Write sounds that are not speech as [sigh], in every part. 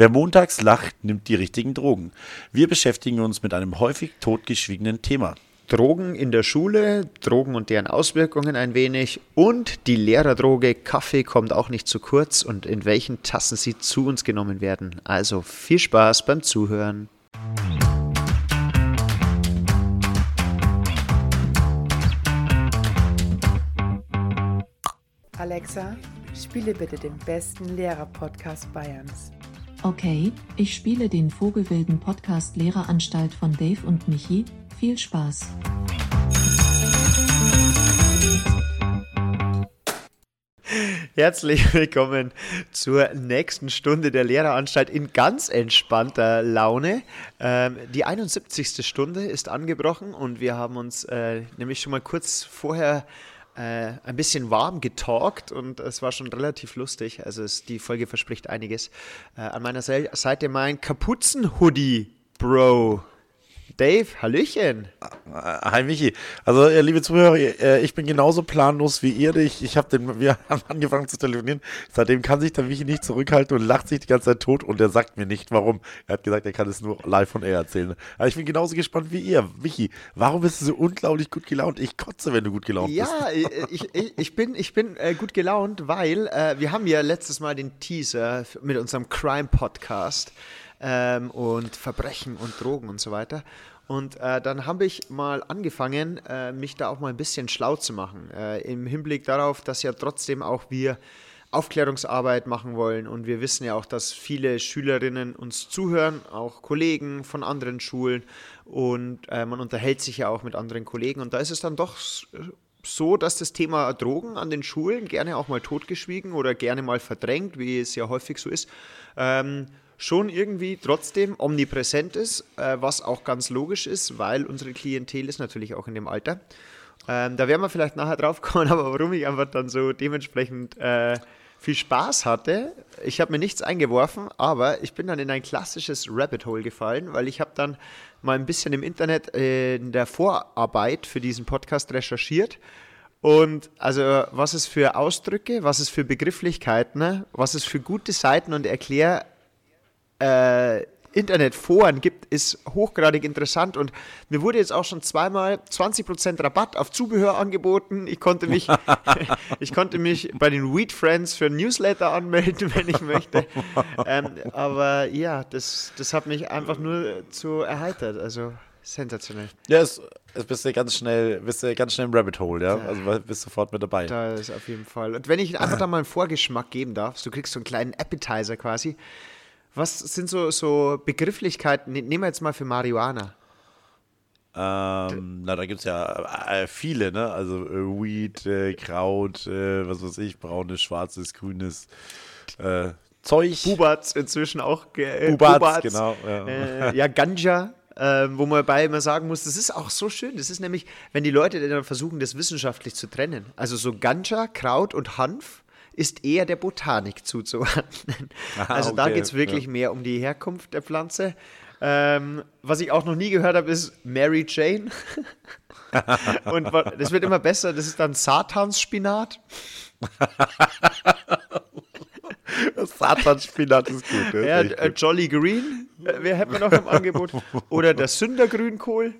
Wer montags lacht, nimmt die richtigen Drogen. Wir beschäftigen uns mit einem häufig totgeschwiegenen Thema. Drogen in der Schule, Drogen und deren Auswirkungen ein wenig und die Lehrerdroge Kaffee kommt auch nicht zu kurz und in welchen Tassen sie zu uns genommen werden. Also viel Spaß beim Zuhören. Alexa, spiele bitte den besten Lehrer-Podcast Bayerns. Okay, ich spiele den Vogelwilden Podcast Lehreranstalt von Dave und Michi. Viel Spaß. Herzlich willkommen zur nächsten Stunde der Lehreranstalt in ganz entspannter Laune. Ähm, die 71. Stunde ist angebrochen und wir haben uns äh, nämlich schon mal kurz vorher äh, ein bisschen warm getalkt und es war schon relativ lustig. Also es, die Folge verspricht einiges. Äh, an meiner Seite mein Kapuzenhoodie, Bro. Dave, Hallöchen. Hi Michi. Also, äh, liebe Zuhörer, äh, ich bin genauso planlos wie ihr. Ich, ich hab den, wir [laughs] haben angefangen zu telefonieren. Seitdem kann sich der Michi nicht zurückhalten und lacht sich die ganze Zeit tot und er sagt mir nicht, warum. Er hat gesagt, er kann es nur live von air erzählen. Aber ich bin genauso gespannt wie ihr. Michi, warum bist du so unglaublich gut gelaunt? Ich kotze, wenn du gut gelaunt ja, bist. Ja, [laughs] ich, ich, ich, bin, ich bin äh, gut gelaunt, weil äh, wir haben ja letztes Mal den Teaser mit unserem Crime-Podcast ähm, und Verbrechen und Drogen und so weiter. Und äh, dann habe ich mal angefangen, äh, mich da auch mal ein bisschen schlau zu machen. Äh, Im Hinblick darauf, dass ja trotzdem auch wir Aufklärungsarbeit machen wollen. Und wir wissen ja auch, dass viele Schülerinnen uns zuhören, auch Kollegen von anderen Schulen. Und äh, man unterhält sich ja auch mit anderen Kollegen. Und da ist es dann doch so, dass das Thema Drogen an den Schulen gerne auch mal totgeschwiegen oder gerne mal verdrängt, wie es ja häufig so ist. Ähm, schon irgendwie trotzdem omnipräsent ist, äh, was auch ganz logisch ist, weil unsere Klientel ist natürlich auch in dem Alter. Ähm, da werden wir vielleicht nachher drauf kommen, [laughs] aber warum ich einfach dann so dementsprechend äh, viel Spaß hatte. Ich habe mir nichts eingeworfen, aber ich bin dann in ein klassisches Rabbit Hole gefallen, weil ich habe dann mal ein bisschen im Internet äh, in der Vorarbeit für diesen Podcast recherchiert. Und also was es für Ausdrücke, was es für Begrifflichkeiten, ne? was es für gute Seiten und Erklär äh, Internetforen gibt, ist hochgradig interessant und mir wurde jetzt auch schon zweimal 20% Rabatt auf Zubehör angeboten. Ich konnte mich, [laughs] ich konnte mich bei den Weed Friends für ein Newsletter anmelden, wenn ich möchte. Ähm, aber ja, das, das hat mich einfach nur zu erheitert. Also sensationell. Ja, es, es bist du ganz schnell, bist du ganz schnell im Rabbit Hole, ja? Also bist sofort mit dabei. Da ist auf jeden Fall. Und wenn ich einfach da mal einen Vorgeschmack geben darf, du kriegst so einen kleinen Appetizer quasi. Was sind so, so Begrifflichkeiten? Ne, nehmen wir jetzt mal für Marihuana. Ähm, na, da gibt es ja äh, viele, ne? Also äh, Weed, äh, Kraut, äh, was weiß ich, braunes, schwarzes, grünes äh, Zeug. Bubats inzwischen auch. Äh, Bubats, Bubats, genau. Ja, ja Ganja. Ähm, wo man bei immer sagen muss, das ist auch so schön. Das ist nämlich, wenn die Leute dann versuchen, das wissenschaftlich zu trennen. Also so Ganja, Kraut und Hanf ist eher der Botanik zuzuordnen. Aha, also okay. da geht es wirklich ja. mehr um die Herkunft der Pflanze. Ähm, was ich auch noch nie gehört habe, ist Mary Jane. [laughs] Und das wird immer besser. Das ist dann Satansspinat. [laughs] Satansspinat ist gut. Ist ja, äh, Jolly Green, äh, wer hätten wir noch im Angebot? Oder der Sündergrünkohl.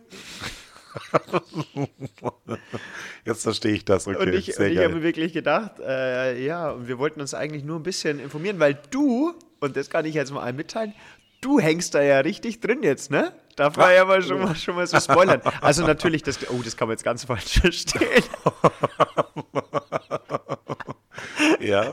[laughs] Jetzt verstehe ich das, okay. Und ich, ich habe mir wirklich gedacht, äh, ja, und wir wollten uns eigentlich nur ein bisschen informieren, weil du, und das kann ich jetzt mal mitteilen, du hängst da ja richtig drin jetzt, ne? Darf man ja mal schon, mal schon mal so spoilern. Also natürlich, das, oh, das kann man jetzt ganz falsch verstehen. [laughs] ja.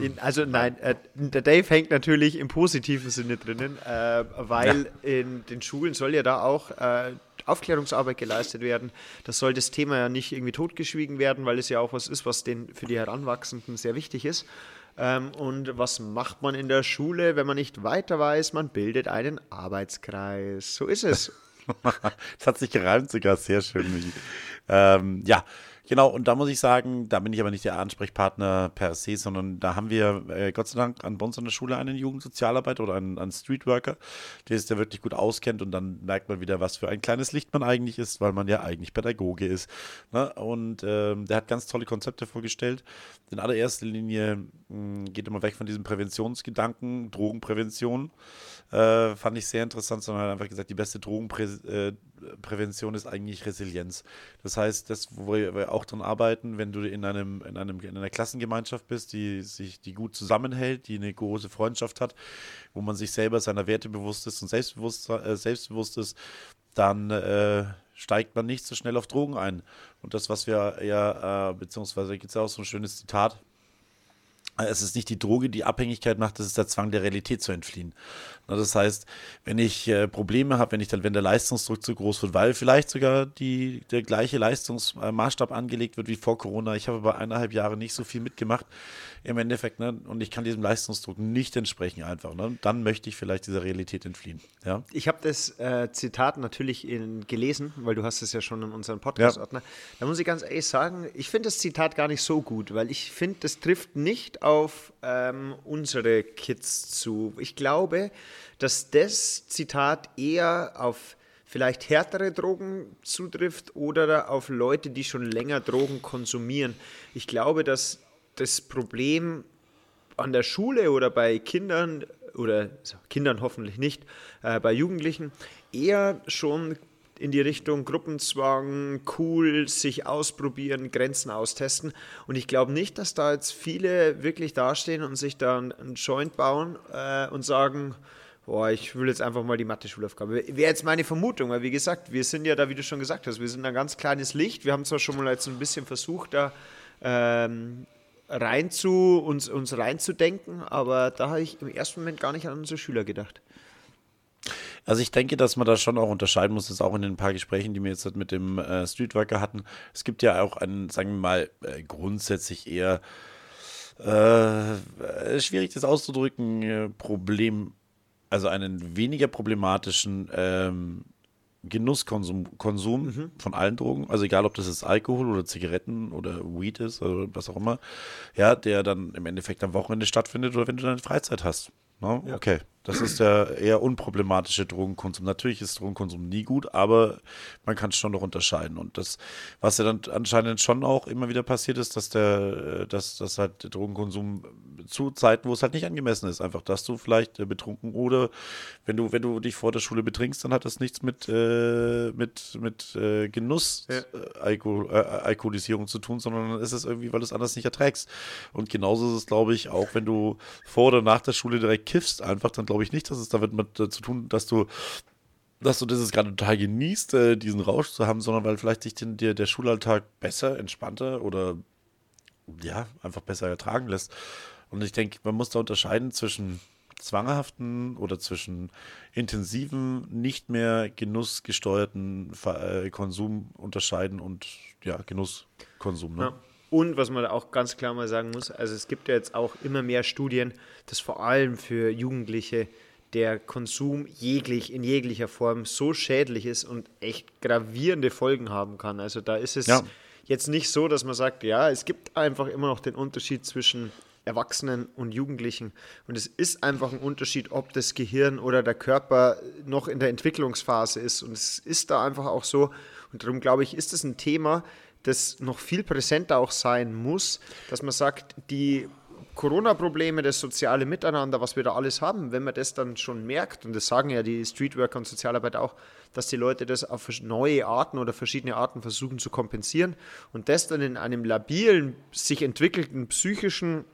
Ähm, also nein, äh, der Dave hängt natürlich im positiven Sinne drinnen, äh, weil ja. in den Schulen soll ja da auch äh, Aufklärungsarbeit geleistet werden. Das soll das Thema ja nicht irgendwie totgeschwiegen werden, weil es ja auch was ist, was den, für die Heranwachsenden sehr wichtig ist. Ähm, und was macht man in der Schule, wenn man nicht weiter weiß? Man bildet einen Arbeitskreis. So ist es. [laughs] das hat sich gereimt sogar sehr schön. Ähm, ja, Genau, und da muss ich sagen, da bin ich aber nicht der Ansprechpartner per se, sondern da haben wir äh, Gott sei Dank an bei uns an der Schule einen Jugendsozialarbeiter oder einen, einen Streetworker, der es da wirklich gut auskennt und dann merkt man wieder, was für ein kleines Licht man eigentlich ist, weil man ja eigentlich Pädagoge ist. Ne? Und ähm, der hat ganz tolle Konzepte vorgestellt. In allererster Linie mh, hm, geht immer weg von diesem Präventionsgedanken, Drogenprävention. Äh, fand ich sehr interessant, sondern hat einfach gesagt, die beste Drogenprävention äh, ist eigentlich Resilienz. Das heißt, das, wo wir auch dran arbeiten, wenn du in einem, in einem in einer Klassengemeinschaft bist, die sich, die gut zusammenhält, die eine große Freundschaft hat, wo man sich selber seiner Werte bewusst ist und selbstbewusst, äh, selbstbewusst ist, dann äh, steigt man nicht so schnell auf Drogen ein. Und das, was wir ja, äh, beziehungsweise gibt es ja auch so ein schönes Zitat, es ist nicht die Droge, die Abhängigkeit macht, es ist der Zwang der Realität zu entfliehen. Das heißt, wenn ich äh, Probleme habe, wenn ich dann, wenn der Leistungsdruck zu groß wird, weil vielleicht sogar die, der gleiche Leistungsmaßstab angelegt wird wie vor Corona. Ich habe aber eineinhalb Jahre nicht so viel mitgemacht im Endeffekt, ne? Und ich kann diesem Leistungsdruck nicht entsprechen einfach. Ne? Dann möchte ich vielleicht dieser Realität entfliehen. Ja? Ich habe das äh, Zitat natürlich in, gelesen, weil du hast es ja schon in unserem Podcast-Ordner. Ja. Da muss ich ganz ehrlich sagen, ich finde das Zitat gar nicht so gut, weil ich finde, das trifft nicht auf ähm, unsere Kids zu. Ich glaube, dass das Zitat eher auf vielleicht härtere Drogen zutrifft oder auf Leute, die schon länger Drogen konsumieren. Ich glaube, dass das Problem an der Schule oder bei Kindern oder Kindern hoffentlich nicht, äh, bei Jugendlichen eher schon in die Richtung Gruppenzwang, cool, sich ausprobieren, Grenzen austesten. Und ich glaube nicht, dass da jetzt viele wirklich dastehen und sich da einen Joint bauen äh, und sagen, boah, ich will jetzt einfach mal die Mathe-Schulaufgabe. Wäre jetzt meine Vermutung, weil wie gesagt, wir sind ja da, wie du schon gesagt hast, wir sind ein ganz kleines Licht. Wir haben zwar schon mal jetzt ein bisschen versucht, da ähm, rein zu, uns, uns reinzudenken, aber da habe ich im ersten Moment gar nicht an unsere Schüler gedacht. Also ich denke, dass man da schon auch unterscheiden muss, das auch in den paar Gesprächen, die wir jetzt mit dem äh, Streetworker hatten. Es gibt ja auch einen, sagen wir mal, äh, grundsätzlich eher äh, schwierig das auszudrücken, äh, Problem, also einen weniger problematischen ähm, Genusskonsum Konsum mhm. von allen Drogen, also egal ob das jetzt Alkohol oder Zigaretten oder Weed ist oder was auch immer, ja, der dann im Endeffekt am Wochenende stattfindet oder wenn du deine Freizeit hast. No? Ne? Ja. Okay. Das ist der eher unproblematische Drogenkonsum. Natürlich ist Drogenkonsum nie gut, aber man kann es schon noch unterscheiden. Und das, was ja dann anscheinend schon auch immer wieder passiert ist, dass der, dass, dass halt der Drogenkonsum zu Zeiten, wo es halt nicht angemessen ist, einfach, dass du vielleicht äh, betrunken oder wenn du, wenn du dich vor der Schule betrinkst, dann hat das nichts mit, äh, mit, mit äh, Genuss, ja. Äh, Alkohol, äh, Alkoholisierung zu tun, sondern dann ist es irgendwie, weil du es anders nicht erträgst. Und genauso ist es, glaube ich, auch wenn du vor oder nach der Schule direkt kiffst, einfach, dann glaube ich nicht, dass es damit mit, äh, zu tun, dass du dass du das gerade total genießt, äh, diesen Rausch zu haben, sondern weil vielleicht sich den, der, der Schulalltag besser, entspannter oder ja, einfach besser ertragen lässt. Und ich denke, man muss da unterscheiden zwischen zwanghaften oder zwischen intensiven, nicht mehr genussgesteuerten äh, Konsum unterscheiden und ja, Genusskonsum. Ne? Ja. Und was man auch ganz klar mal sagen muss, also es gibt ja jetzt auch immer mehr Studien, dass vor allem für Jugendliche der Konsum jeglich, in jeglicher Form so schädlich ist und echt gravierende Folgen haben kann. Also da ist es ja. jetzt nicht so, dass man sagt, ja, es gibt einfach immer noch den Unterschied zwischen Erwachsenen und Jugendlichen. Und es ist einfach ein Unterschied, ob das Gehirn oder der Körper noch in der Entwicklungsphase ist. Und es ist da einfach auch so. Und darum glaube ich, ist es ein Thema, das noch viel präsenter auch sein muss, dass man sagt, die Corona-Probleme, das soziale Miteinander, was wir da alles haben, wenn man das dann schon merkt, und das sagen ja die Streetworker und Sozialarbeit auch, dass die Leute das auf neue Arten oder verschiedene Arten versuchen zu kompensieren und das dann in einem labilen, sich entwickelten psychischen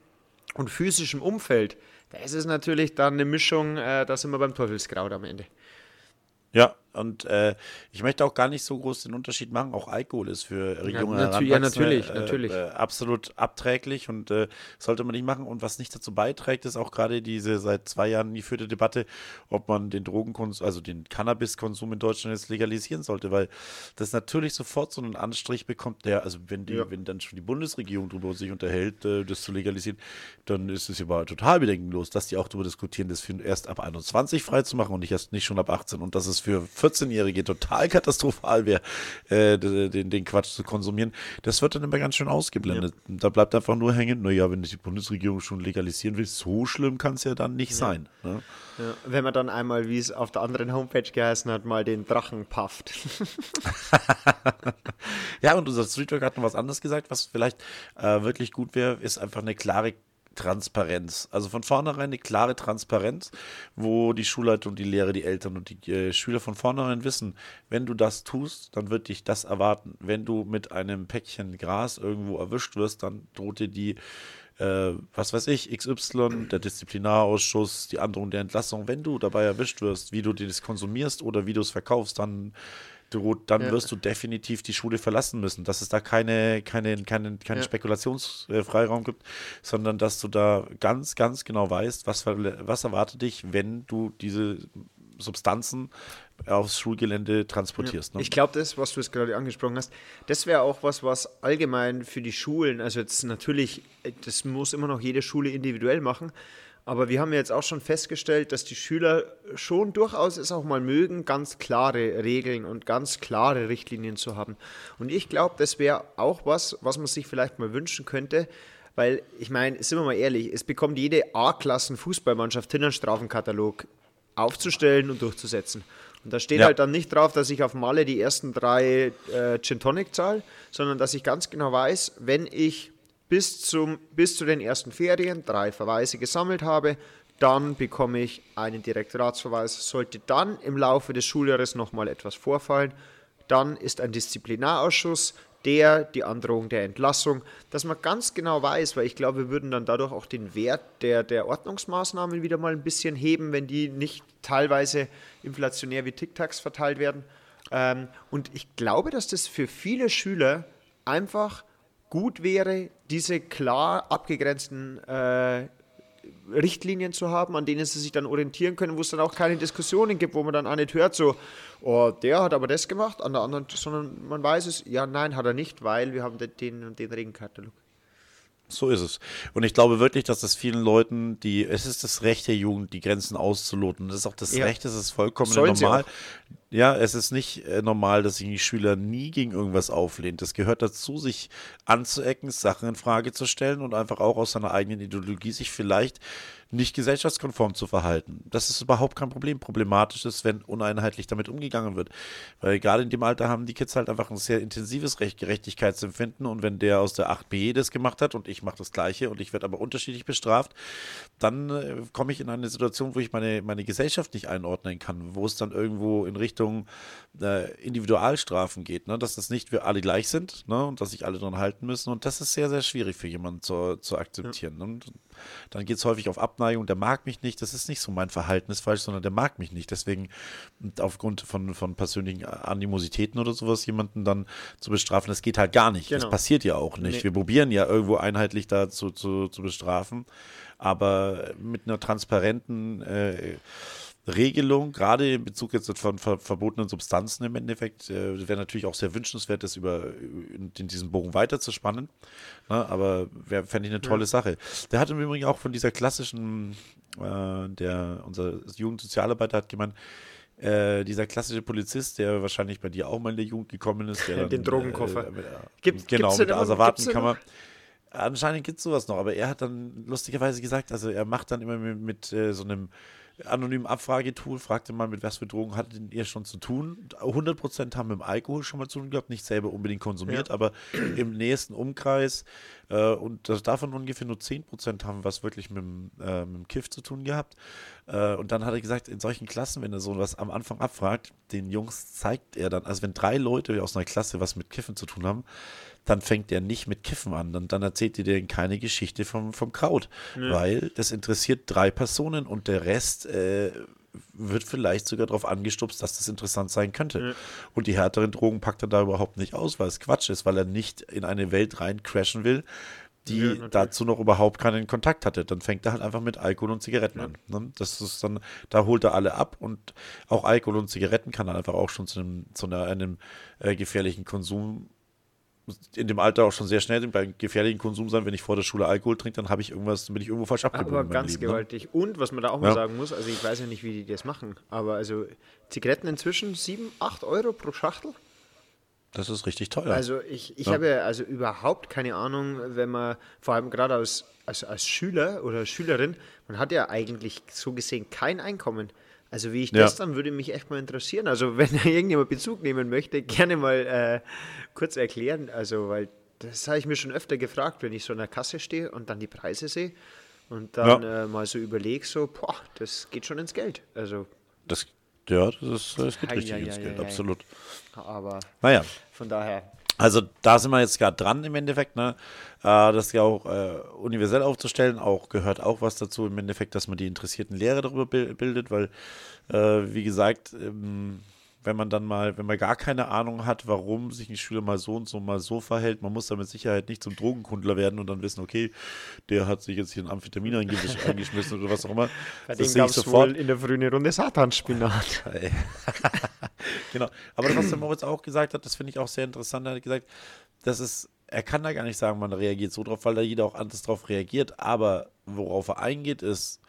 und physischen Umfeld, das ist natürlich dann eine Mischung, äh, da sind wir beim Teufelskraut am Ende. Ja, und äh, ich möchte auch gar nicht so groß den Unterschied machen. Auch Alkohol ist für junge ja, ja, natürlich, äh, natürlich. Äh, absolut abträglich und äh, sollte man nicht machen. Und was nicht dazu beiträgt, ist auch gerade diese seit zwei Jahren geführte Debatte, ob man den Drogenkonsum, also den Cannabiskonsum in Deutschland jetzt legalisieren sollte, weil das natürlich sofort so einen Anstrich bekommt, der, also wenn die, ja. wenn dann schon die Bundesregierung darüber sich unterhält, äh, das zu legalisieren, dann ist es aber total bedenkenlos, dass die auch darüber diskutieren, das für erst ab 21 freizumachen und nicht erst nicht schon ab 18. Und das ist für 14-Jährige total katastrophal wäre, äh, den, den Quatsch zu konsumieren, das wird dann immer ganz schön ausgeblendet. Ja. Da bleibt einfach nur hängen, naja, wenn die Bundesregierung schon legalisieren will, so schlimm kann es ja dann nicht ja. sein. Ne? Ja. Wenn man dann einmal, wie es auf der anderen Homepage geheißen hat, mal den Drachen pafft. [laughs] ja, und unser Streetwork hat noch was anderes gesagt, was vielleicht äh, wirklich gut wäre, ist einfach eine klare Transparenz. Also von vornherein eine klare Transparenz, wo die Schulleitung, die Lehrer, die Eltern und die äh, Schüler von vornherein wissen, wenn du das tust, dann wird dich das erwarten. Wenn du mit einem Päckchen Gras irgendwo erwischt wirst, dann droht dir die, äh, was weiß ich, XY, der Disziplinarausschuss, die Androhung der Entlassung. Wenn du dabei erwischt wirst, wie du das konsumierst oder wie du es verkaufst, dann droht, dann ja. wirst du definitiv die Schule verlassen müssen, dass es da keine, keine, keine, keinen ja. Spekulationsfreiraum gibt, sondern dass du da ganz, ganz genau weißt, was, was erwartet dich, wenn du diese Substanzen aufs Schulgelände transportierst. Ja. Ne? Ich glaube, das, was du jetzt gerade angesprochen hast, das wäre auch was, was allgemein für die Schulen, also jetzt natürlich, das muss immer noch jede Schule individuell machen, aber wir haben jetzt auch schon festgestellt, dass die Schüler schon durchaus es auch mal mögen, ganz klare Regeln und ganz klare Richtlinien zu haben. Und ich glaube, das wäre auch was, was man sich vielleicht mal wünschen könnte, weil ich meine, sind wir mal ehrlich, es bekommt jede A-Klassen-Fußballmannschaft hin, einen Strafenkatalog aufzustellen und durchzusetzen. Und da steht ja. halt dann nicht drauf, dass ich auf Malle die ersten drei äh, Gin Tonic zahle, sondern dass ich ganz genau weiß, wenn ich bis, zum, bis zu den ersten Ferien drei Verweise gesammelt habe, dann bekomme ich einen Direktoratsverweis. Sollte dann im Laufe des Schuljahres nochmal etwas vorfallen, dann ist ein Disziplinarausschuss, der die Androhung der Entlassung, dass man ganz genau weiß, weil ich glaube, wir würden dann dadurch auch den Wert der, der Ordnungsmaßnahmen wieder mal ein bisschen heben, wenn die nicht teilweise inflationär wie Tic-Tacs verteilt werden. Ähm, und ich glaube, dass das für viele Schüler einfach gut wäre, diese klar abgegrenzten äh, Richtlinien zu haben, an denen sie sich dann orientieren können, wo es dann auch keine Diskussionen gibt, wo man dann auch nicht hört, so, oh, der hat aber das gemacht, an der anderen, sondern man weiß es, ja, nein, hat er nicht, weil wir haben den und den Regenkatalog. So ist es. Und ich glaube wirklich, dass das vielen Leuten, die, es ist das Recht der Jugend, die Grenzen auszuloten. Das ist auch das ja. Recht, das ist vollkommen Sollen normal. Ja, es ist nicht äh, normal, dass sich die Schüler nie gegen irgendwas auflehnt. Das gehört dazu, sich anzuecken, Sachen in Frage zu stellen und einfach auch aus seiner eigenen Ideologie sich vielleicht nicht gesellschaftskonform zu verhalten. Das ist überhaupt kein Problem. Problematisch ist, wenn uneinheitlich damit umgegangen wird. Weil gerade in dem Alter haben die Kids halt einfach ein sehr intensives Recht, Gerechtigkeitsempfinden und wenn der aus der 8b das gemacht hat und ich mache das Gleiche und ich werde aber unterschiedlich bestraft, dann äh, komme ich in eine Situation, wo ich meine, meine Gesellschaft nicht einordnen kann, wo es dann irgendwo in Richtung äh, Individualstrafen geht, ne? dass das nicht wir alle gleich sind ne? und dass sich alle daran halten müssen und das ist sehr, sehr schwierig für jemanden zu, zu akzeptieren. Ja. Ne? Dann geht es häufig auf Abneigung, der mag mich nicht, das ist nicht so mein Verhalten ist falsch, sondern der mag mich nicht. Deswegen aufgrund von, von persönlichen Animositäten oder sowas jemanden dann zu bestrafen, das geht halt gar nicht. Genau. Das passiert ja auch nicht. Nee. Wir probieren ja irgendwo einheitlich da zu, zu, zu bestrafen, aber mit einer transparenten äh, Regelung, gerade in Bezug jetzt von ver verbotenen Substanzen im Endeffekt, äh, wäre natürlich auch sehr wünschenswert, das über in, in diesem Bogen weiterzuspannen. Ne? Aber fände ich eine tolle ja. Sache. Der hat im Übrigen auch von dieser klassischen, äh, der unser Jugendsozialarbeiter hat gemeint, äh, dieser klassische Polizist, der wahrscheinlich bei dir auch mal in der Jugend gekommen ist, der [laughs] den Drogenkoffer. Äh, Gibt, genau, mit der Asservatenkammer. Anscheinend gibt es sowas noch, aber er hat dann lustigerweise gesagt, also er macht dann immer mit, mit äh, so einem anonymen Abfragetool, fragte man, mit was für Drogen hattet ihr schon zu tun? 100% haben mit dem Alkohol schon mal zu tun gehabt, nicht selber unbedingt konsumiert, ja. aber im nächsten Umkreis äh, und das, davon ungefähr nur 10% haben was wirklich mit, dem, äh, mit dem Kiff zu tun gehabt. Äh, und dann hat er gesagt, in solchen Klassen, wenn er so was am Anfang abfragt, den Jungs zeigt er dann, also wenn drei Leute aus einer Klasse was mit Kiffen zu tun haben, dann fängt er nicht mit Kiffen an. Und dann erzählt er dir keine Geschichte vom, vom Kraut. Ja. Weil das interessiert drei Personen und der Rest äh, wird vielleicht sogar darauf angestupst, dass das interessant sein könnte. Ja. Und die härteren Drogen packt er da überhaupt nicht aus, weil es Quatsch ist, weil er nicht in eine Welt rein crashen will, die ja, dazu noch überhaupt keinen Kontakt hatte. Dann fängt er halt einfach mit Alkohol und Zigaretten ja. an. Ne? Das ist dann, da holt er alle ab und auch Alkohol und Zigaretten kann dann einfach auch schon zu einem, zu einer, einem äh, gefährlichen Konsum in dem Alter auch schon sehr schnell beim gefährlichen Konsum sein. Wenn ich vor der Schule Alkohol trinke, dann habe ich irgendwas, bin ich irgendwo falsch abgebogen. Aber ganz Leben, ne? gewaltig. Und was man da auch mal Ja. sagen muss, also ich weiß ja nicht, wie die das machen, aber also Zigaretten inzwischen 7, 8 Euro pro Schachtel. Das ist richtig teuer. Also ich, ich Ja. habe ja also überhaupt keine Ahnung, wenn man, vor allem gerade als, als, als Schüler oder Schülerin, man hat ja eigentlich so gesehen kein Einkommen. Also wie ich Ja. das dann, würde mich echt mal interessieren. Also wenn [laughs] irgendjemand Bezug nehmen möchte, gerne mal äh, kurz erklären. Also weil das habe ich mir schon öfter gefragt, wenn ich so an der Kasse stehe und dann die Preise sehe und dann äh, mal so überlege, so, boah, das geht schon ins Geld. Also, das, ja, das, ist, das geht Ei, richtig ins Geld, absolut. aber Naja, von daher, Also da sind wir jetzt gerade dran im Endeffekt, ne? Äh, das ja auch äh, universell aufzustellen, auch gehört auch was dazu im Endeffekt, dass man die interessierten Lehrer darüber bil- bildet, weil äh, wie gesagt, ähm, wenn man dann mal, wenn man gar keine Ahnung hat, warum sich ein Schüler mal so und so mal so verhält, man muss da mit Sicherheit nicht zum Drogenkundler werden und dann wissen, okay, der hat sich jetzt hier ein Amphetamin [laughs] eingeschmissen oder was auch immer. bei Das dem gab ich es sofort. wohl in der frühen Runde Satanspinat. [laughs] [laughs] [laughs] Genau. Aber was der Moritz auch gesagt hat, das finde ich auch sehr interessant. Er hat gesagt, das ist, er kann da gar nicht sagen, man reagiert so drauf, weil da jeder auch anders drauf reagiert. Aber worauf er eingeht, ist,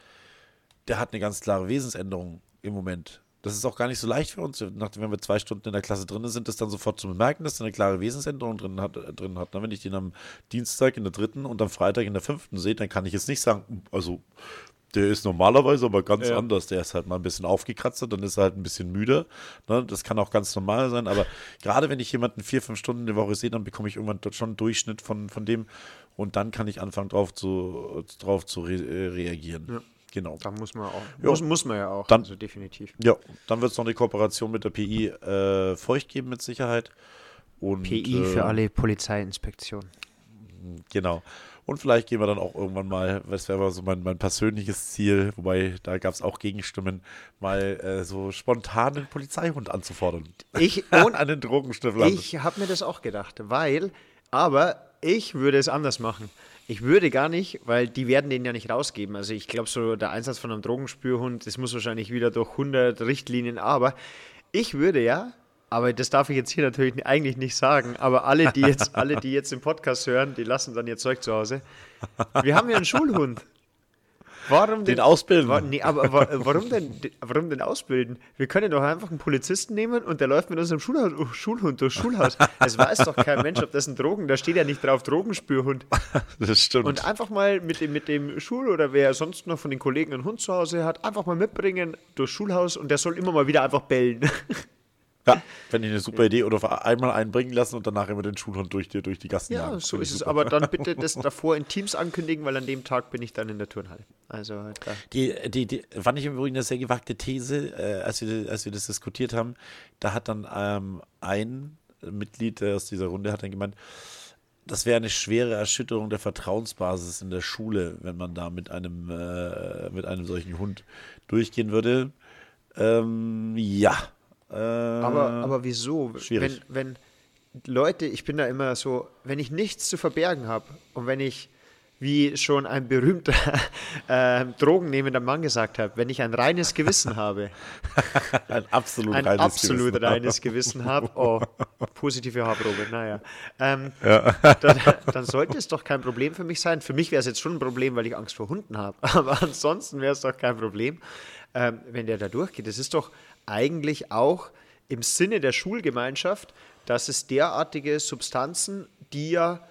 der hat eine ganz klare Wesensänderung im Moment. Das ist auch gar nicht so leicht für uns, nachdem wenn wir zwei Stunden in der Klasse drin sind, das dann sofort zu bemerken, dass er eine klare Wesensänderung drin hat. äh, Drin hat. Wenn ich den am Dienstag in der dritten und am Freitag in der fünften sehe, dann kann ich jetzt nicht sagen, also der ist normalerweise aber ganz Ja. anders. Der ist halt mal ein bisschen aufgekratzt, dann ist er halt ein bisschen müder. Ne? Das kann auch ganz normal sein. Aber gerade wenn ich jemanden vier, fünf Stunden die Woche sehe, dann bekomme ich irgendwann dort schon einen Durchschnitt von, von dem. Und dann kann ich anfangen, drauf zu, drauf zu re äh, reagieren. Ja. Genau. Da muss man auch. Ja. Muss, muss man ja auch. Dann- also definitiv. Ja, dann wird es noch eine Kooperation mit der PI äh, Feucht geben, mit Sicherheit. Und, PI äh, für alle Polizeiinspektionen. Genau. Und vielleicht gehen wir dann auch irgendwann mal, das wäre aber so mein, mein persönliches Ziel, wobei da gab es auch Gegenstimmen, mal äh, so spontan einen Polizeihund anzufordern. Ich, [laughs] und An den Drogenstiefel. ich habe mir das auch gedacht, weil, aber ich würde es anders machen. Ich würde gar nicht, weil die werden den ja nicht rausgeben. Also ich glaube, so der Einsatz von einem Drogenspürhund, das muss wahrscheinlich wieder durch 100 Richtlinien, aber ich würde ja, aber das darf ich jetzt hier natürlich eigentlich nicht sagen, aber alle, die jetzt, [laughs] alle, die jetzt den Podcast hören, die lassen dann ihr Zeug zu Hause. Wir haben ja einen Schulhund. Warum Den ausbilden. Wa- nee, aber wa warum denn, warum denn ausbilden? Wir können doch einfach einen Polizisten nehmen und der läuft mit unserem Schulhaus, Schulhund durchs Schulhaus. Es weiß doch kein Mensch, ob das ein Drogen, da steht ja nicht drauf Drogenspürhund. das stimmt. Und einfach mal mit dem, mit dem Schul- oder wer sonst noch von den Kollegen einen Hund zu Hause hat, einfach mal mitbringen durchs Schulhaus und der soll immer mal wieder einfach bellen. [laughs] ja, finde ich eine super Idee. Oder einmal einbringen lassen und danach immer den Schulhund durch die, durch die Gassen Ja, so ist es. super. Aber dann bitte [laughs] das davor in Teams ankündigen, weil an dem Tag bin ich dann in der Turnhalle. Also da. Die, die, die fand ich im Übrigen eine sehr gewagte These, äh, als, wir, als wir das diskutiert haben. Da hat dann ähm, ein Mitglied aus dieser Runde hat dann gemeint, das wäre eine schwere Erschütterung der Vertrauensbasis in der Schule, wenn man da mit einem, äh, mit einem solchen Hund durchgehen würde. Ähm, ja. Äh, Aber, aber wieso? schwierig. Wenn, wenn Leute, ich bin da immer so, wenn ich nichts zu verbergen habe und wenn ich, wie schon ein berühmter [laughs] äh, drogennehmender Mann gesagt hat, wenn ich ein reines Gewissen habe, [laughs] ein absolut ein reines absolut Gewissen. reines Gewissen habe, oh, positive Haarprobe, naja, ähm, [laughs] dann, dann sollte es doch kein Problem für mich sein. Für mich wäre es jetzt schon ein Problem, weil ich Angst vor Hunden habe, aber ansonsten wäre es doch kein Problem, ähm, wenn der da durchgeht. Es ist doch eigentlich auch im Sinne der Schulgemeinschaft, dass es derartige Substanzen, die ja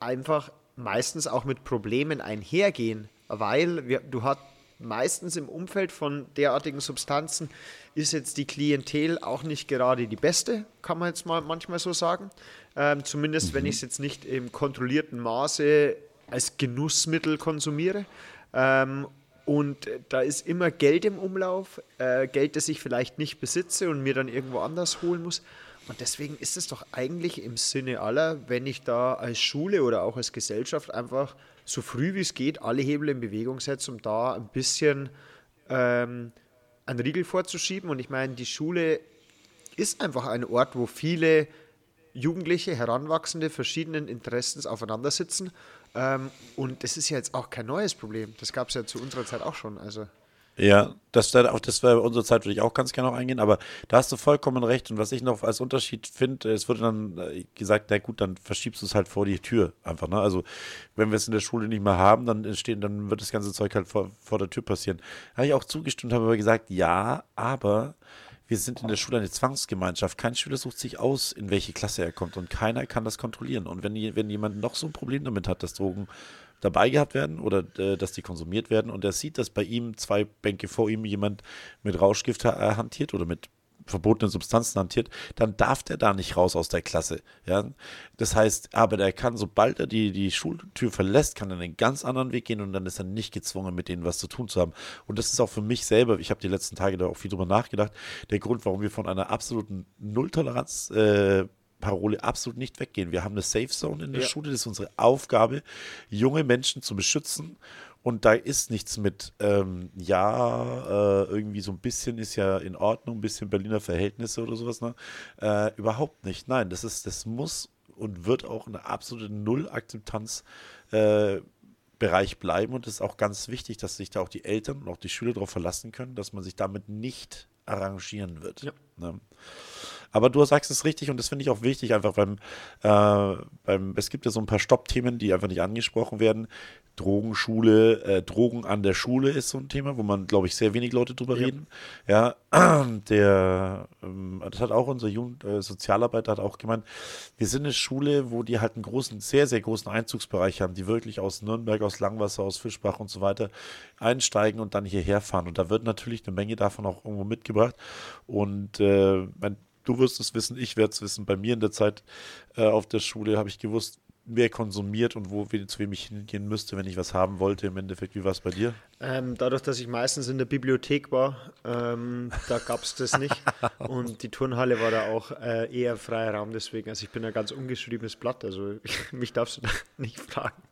einfach meistens auch mit Problemen einhergehen, weil wir, du hast meistens im Umfeld von derartigen Substanzen ist jetzt die Klientel auch nicht gerade die beste, kann man jetzt mal manchmal so sagen. Ähm, zumindest wenn ich es jetzt nicht im kontrollierten Maße als Genussmittel konsumiere. Ähm, und da ist immer Geld im Umlauf, äh, Geld, das ich vielleicht nicht besitze und mir dann irgendwo anders holen muss. Und deswegen ist es doch eigentlich im Sinne aller, wenn ich da als Schule oder auch als Gesellschaft einfach so früh wie es geht alle Hebel in Bewegung setze, um da ein bisschen ähm, einen Riegel vorzuschieben. Und ich meine, die Schule ist einfach ein Ort, wo viele Jugendliche, Heranwachsende verschiedenen Interessens aufeinander sitzen. Ähm, und das ist ja jetzt auch kein neues Problem. Das gab es ja zu unserer Zeit auch schon. Also Ja, das, auch, das wäre unsere Zeit, würde ich auch ganz gerne noch eingehen, aber da hast du vollkommen recht. Und was ich noch als Unterschied finde, es wurde dann äh, gesagt, na gut, dann verschiebst du es halt vor die Tür einfach. Ne? Also, wenn wir es in der Schule nicht mehr haben, dann entstehen, dann wird das ganze Zeug halt vor, vor der Tür passieren. Da habe ich auch zugestimmt, habe aber gesagt, ja, aber wir sind in der Schule eine Zwangsgemeinschaft. Kein Schüler sucht sich aus, in welche Klasse er kommt und keiner kann das kontrollieren. Und wenn, wenn jemand noch so ein Problem damit hat, dass Drogen dabei gehabt werden oder äh, dass die konsumiert werden und er sieht, dass bei ihm zwei Bänke vor ihm jemand mit Rauschgift äh, hantiert oder mit verbotenen Substanzen hantiert, dann darf der da nicht raus aus der Klasse. Ja? Das heißt, aber der kann, sobald er die, die Schultür verlässt, kann er einen ganz anderen Weg gehen und dann ist er nicht gezwungen, mit denen was zu tun zu haben. Und das ist auch für mich selber, ich habe die letzten Tage da auch viel drüber nachgedacht, der Grund, warum wir von einer absoluten Nulltoleranz äh, Parole absolut nicht weggehen. Wir haben eine Safe Zone in der ja. Schule, das ist unsere Aufgabe, junge Menschen zu beschützen. Und da ist nichts mit, ähm, ja, äh, irgendwie so ein bisschen ist ja in Ordnung, ein bisschen Berliner Verhältnisse oder sowas, ne? Äh, überhaupt nicht. Nein, das ist, das muss und wird auch eine absolute Null-Akzeptanz äh, Bereich bleiben und es ist auch ganz wichtig, dass sich da auch die Eltern und auch die Schüler darauf verlassen können, dass man sich damit nicht arrangieren wird. Ja. Ne? Aber du sagst es richtig und das finde ich auch wichtig, einfach beim, äh, beim, es gibt ja so ein paar Stoppthemen, die einfach nicht angesprochen werden. Drogenschule, äh, Drogen an der Schule ist so ein Thema, wo man, glaube ich, sehr wenig Leute drüber ja. reden. Ja, [clears throat] der, ähm, das hat auch unser Jugend, äh, Sozialarbeiter hat auch gemeint, wir sind eine Schule, wo die halt einen großen, sehr, sehr großen Einzugsbereich haben, die wirklich aus Nürnberg, aus Langwasser, aus Fischbach und so weiter einsteigen und dann hierher fahren. Und da wird natürlich eine Menge davon auch irgendwo mitgebracht. Und äh, du wirst es wissen, ich werde es wissen. Bei mir in der Zeit äh, auf der Schule habe ich gewusst, wer konsumiert und wo, zu wem ich hingehen müsste, wenn ich was haben wollte. Im Endeffekt, wie war es bei dir? Ähm, dadurch, dass ich meistens in der Bibliothek war, ähm, da gab es das nicht. [laughs] und die Turnhalle war da auch äh, eher freier Raum, deswegen. Also ich bin ein ganz ungeschriebenes Blatt, also [laughs] mich darfst du da nicht fragen.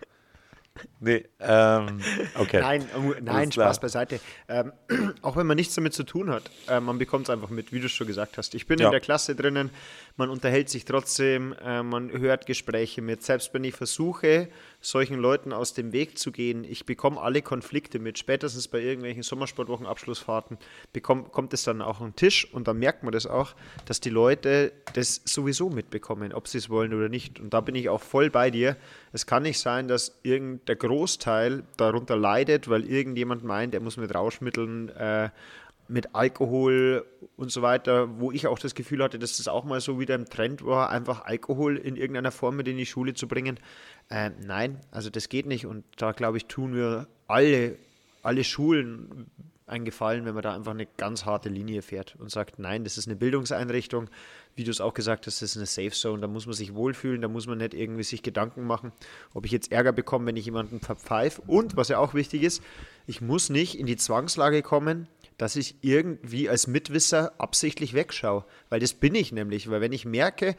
Nee, ähm, okay. nein, nein Spaß beiseite. Ähm, [clears throat] auch wenn man nichts damit zu tun hat, äh, man bekommt es einfach mit, wie du schon gesagt hast. Ich bin ja. in der Klasse drinnen, man unterhält sich trotzdem, äh, man hört Gespräche mit. Selbst wenn ich versuche, solchen Leuten aus dem Weg zu gehen, ich bekomme alle Konflikte mit. Spätestens bei irgendwelchen Sommersportwochenabschlussfahrten bekomm, kommt es dann auch an den Tisch und dann merkt man das auch, dass die Leute das sowieso mitbekommen, ob sie es wollen oder nicht. Und da bin ich auch voll bei dir. Es kann nicht sein, dass irgendein Großteil darunter leidet, weil irgendjemand meint, er muss mit Rauschmitteln äh, mit Alkohol und so weiter, wo ich auch das Gefühl hatte, dass das auch mal so wieder im Trend war, einfach Alkohol in irgendeiner Form mit in die Schule zu bringen. Äh, nein, also das geht nicht und da glaube ich, tun wir alle, alle Schulen einen Gefallen, wenn man da einfach eine ganz harte Linie fährt und sagt, nein, das ist eine Bildungseinrichtung, wie du es auch gesagt hast, das ist eine Safe Zone, da muss man sich wohlfühlen, da muss man nicht irgendwie sich Gedanken machen, ob ich jetzt Ärger bekomme, wenn ich jemanden verpfeife. Und was ja auch wichtig ist, ich muss nicht in die Zwangslage kommen, dass ich irgendwie als Mitwisser absichtlich wegschaue. Weil das bin ich nämlich. Weil wenn ich merke,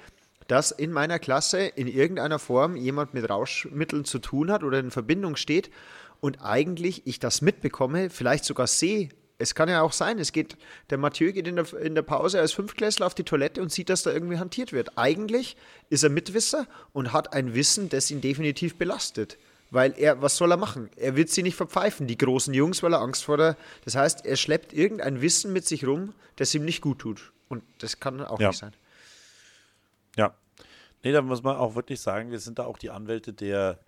dass in meiner Klasse in irgendeiner Form jemand mit Rauschmitteln zu tun hat oder in Verbindung steht und eigentlich ich das mitbekomme, vielleicht sogar sehe, es kann ja auch sein, es geht, der Mathieu geht in der, in der Pause als Fünfklässler auf die Toilette und sieht, dass da irgendwie hantiert wird. Eigentlich ist er Mitwisser und hat ein Wissen, das ihn definitiv belastet. Weil er, was soll er machen? Er wird sie nicht verpfeifen, die großen Jungs, weil er Angst vor der. Das heißt, er schleppt irgendein Wissen mit sich rum, das ihm nicht gut tut. Und das kann auch ja. nicht sein. Ja. Nee, da muss man auch wirklich sagen, wir sind da auch die Anwälte der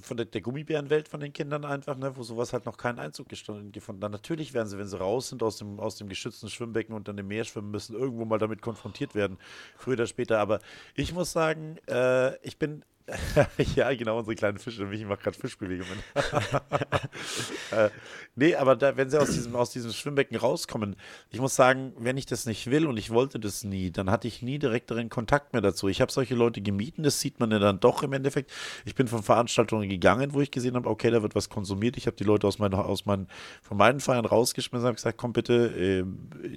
von der, der Gummibärenwelt von den Kindern einfach, ne, wo sowas halt noch keinen Einzug gefunden hat. Natürlich werden sie, wenn sie raus sind aus dem, aus dem geschützten Schwimmbecken und dann im Meer schwimmen müssen, irgendwo mal damit konfrontiert werden, früher oder später. Aber ich muss sagen, äh, ich bin [laughs] ja, genau, unsere kleinen Fische. Michi macht gerade Fischbewegungen. [laughs] äh, nee, aber da, wenn sie aus diesem, aus diesem Schwimmbecken rauskommen, ich muss sagen, wenn ich das nicht will und ich wollte das nie, dann hatte ich nie direkteren Kontakt mehr dazu. Ich habe solche Leute gemieden, das sieht man ja dann doch im Endeffekt. Ich bin von Veranstaltungen gegangen, wo ich gesehen habe, okay, da wird was konsumiert. Ich habe die Leute aus, meinen, aus meinen, von meinen Feiern rausgeschmissen und habe gesagt, komm bitte, äh,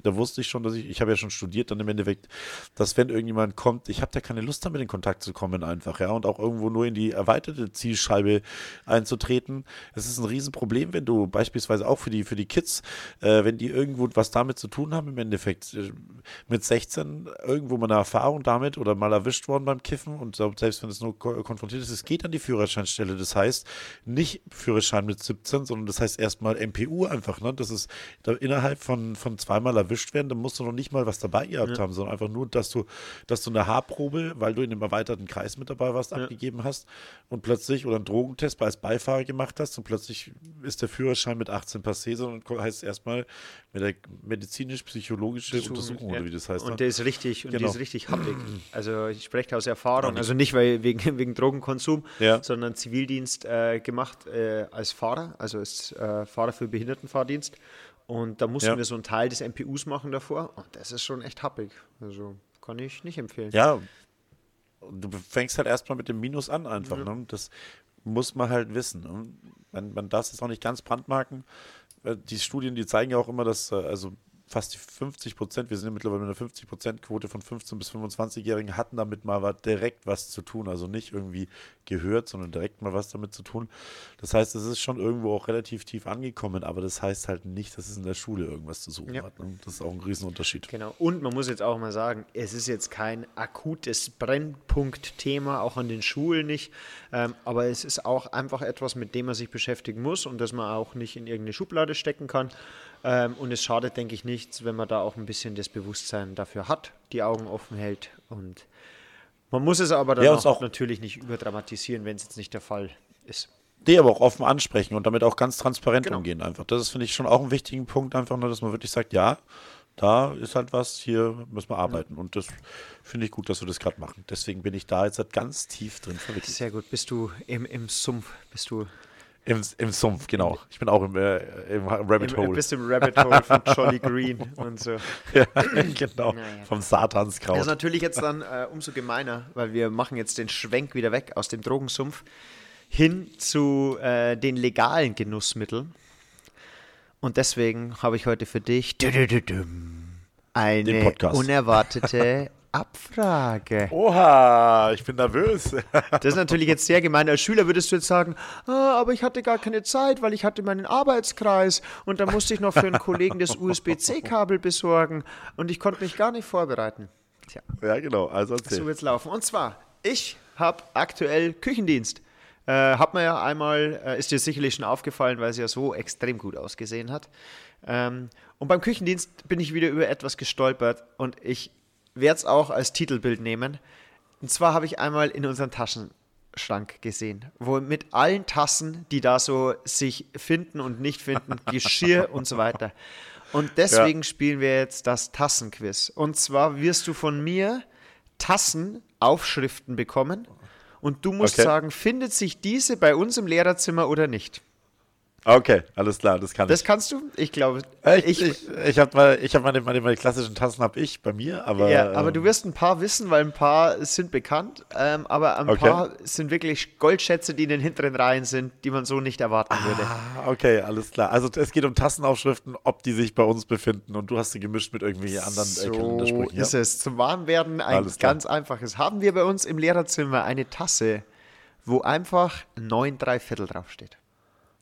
da wusste ich schon, dass ich, ich habe ja schon studiert dann im Endeffekt, dass wenn irgendjemand kommt, ich habe da keine Lust damit in Kontakt zu kommen einfach, ja, und auch irgendwo nur in die erweiterte Zielscheibe einzutreten. Es ist ein Riesenproblem, wenn du beispielsweise auch für die, für die Kids, äh, wenn die irgendwo was damit zu tun haben, im Endeffekt äh, mit 16 irgendwo mal eine Erfahrung damit oder mal erwischt worden beim Kiffen und selbst wenn es nur ko konfrontiert ist, es geht an die Führerscheinstelle. Das heißt, nicht Führerschein mit 17, sondern das heißt erstmal MPU einfach. Ne? Das ist da innerhalb von, von zweimal erwischt werden, dann musst du noch nicht mal was dabei gehabt ja. haben, sondern einfach nur, dass du, dass du eine Haarprobe, weil du in dem erweiterten Kreis mit dabei warst, ja. Abgegeben hast und plötzlich oder einen Drogentest als Beifahrer gemacht hast und plötzlich ist der Führerschein mit 18 passé, sondern heißt erstmal mit der medizinisch-psychologische Untersuchung oder wie das heißt. Und ne? der ist richtig, und genau. der ist richtig happig. Also ich spreche aus Erfahrung, also nicht weil wegen, [laughs] wegen Drogenkonsum, ja. sondern Zivildienst äh, gemacht äh, als Fahrer, also als äh, Fahrer für Behindertenfahrdienst. Und da mussten ja. wir so einen Teil des MPUs machen davor. Und das ist schon echt happig. Also kann ich nicht empfehlen. Ja, du fängst halt erstmal mit dem Minus an einfach. Ja. Ne? Das muss man halt wissen. Ne? Man, man darf es auch nicht ganz brandmarken. Äh, die Studien, die zeigen ja auch immer, dass, äh, also fast die 50 Prozent, wir sind ja mittlerweile mit einer 50 Prozent Quote von 15 bis 25-Jährigen, hatten damit mal direkt was zu tun. Also nicht irgendwie gehört, sondern direkt mal was damit zu tun. Das heißt, es ist schon irgendwo auch relativ tief angekommen, aber das heißt halt nicht, dass es in der Schule irgendwas zu suchen ja. hat. Ne? Das ist auch ein Riesenunterschied. Genau. Und man muss jetzt auch mal sagen, es ist jetzt kein akutes Brennpunktthema, auch an den Schulen nicht. Ähm, aber es ist auch einfach etwas, mit dem man sich beschäftigen muss und das man auch nicht in irgendeine Schublade stecken kann. Ähm, und es schadet, denke ich, nichts, wenn man da auch ein bisschen das Bewusstsein dafür hat, die Augen offen hält. Und man muss es aber dann ja, auch natürlich nicht überdramatisieren, wenn es jetzt nicht der Fall ist. Die aber auch offen ansprechen und damit auch ganz transparent genau. umgehen einfach. Das ist, finde ich, schon auch ein wichtiger Punkt, einfach nur, dass man wirklich sagt, ja, da ist halt was, hier müssen wir arbeiten. Ja. Und das finde ich gut, dass wir das gerade machen. Deswegen bin ich da jetzt halt ganz tief drin verwickelt. Sehr gut. Bist du im, im Sumpf, bist du im, Im Sumpf, genau. Ich bin auch im, äh, im Rabbit Hole. Du bist im Rabbit Hole [laughs] von Jolly Green und so. [laughs] ja, genau. Naja. Vom Satanskraut. Das ist natürlich jetzt dann äh, umso gemeiner, weil wir machen jetzt den Schwenk wieder weg aus dem Drogensumpf hin zu äh, den legalen Genussmitteln. Und deswegen habe ich heute für dich eine unerwartete [laughs] Abfrage. Oha, ich bin nervös. [laughs] das ist natürlich jetzt sehr gemein. Als Schüler würdest du jetzt sagen, ah, aber ich hatte gar keine Zeit, weil ich hatte meinen Arbeitskreis und da musste ich noch für einen Kollegen das USB-C-Kabel besorgen und ich konnte mich gar nicht vorbereiten. Tja. Ja, genau. Also erzähl. So wird's laufen. Und zwar, ich habe aktuell Küchendienst. Äh, hat man ja einmal, äh, ist dir sicherlich schon aufgefallen, weil es ja so extrem gut ausgesehen hat. Ähm, und beim Küchendienst bin ich wieder über etwas gestolpert und ich werde es auch als Titelbild nehmen. Und zwar habe ich einmal in unseren Taschenschrank gesehen, wo mit allen Tassen, die da so sich finden und nicht finden, [laughs] Geschirr und so weiter. Und deswegen ja. spielen wir jetzt das Tassenquiz. Und zwar wirst du von mir Tassenaufschriften bekommen und du musst okay. sagen, findet sich diese bei uns im Lehrerzimmer oder nicht? Okay, alles klar, das kann das ich. Das kannst du? Ich glaube. Ich, ich, ich, ich habe mal, ich habe meine, meine, meine klassischen Tassen habe ich bei mir, aber. Ja, aber ähm, du wirst ein paar wissen, weil ein paar sind bekannt, ähm, aber ein okay. paar sind wirklich Goldschätze, die in den hinteren Reihen sind, die man so nicht erwarten ah, würde. Okay, alles klar. Also es geht um Tassenaufschriften, ob die sich bei uns befinden und du hast sie gemischt mit irgendwelchen anderen äh, so äh, Ja? ist es. Zum Warmwerden ein ganz einfaches. Haben wir bei uns im Lehrerzimmer eine Tasse, wo einfach neun Dreiviertel draufsteht.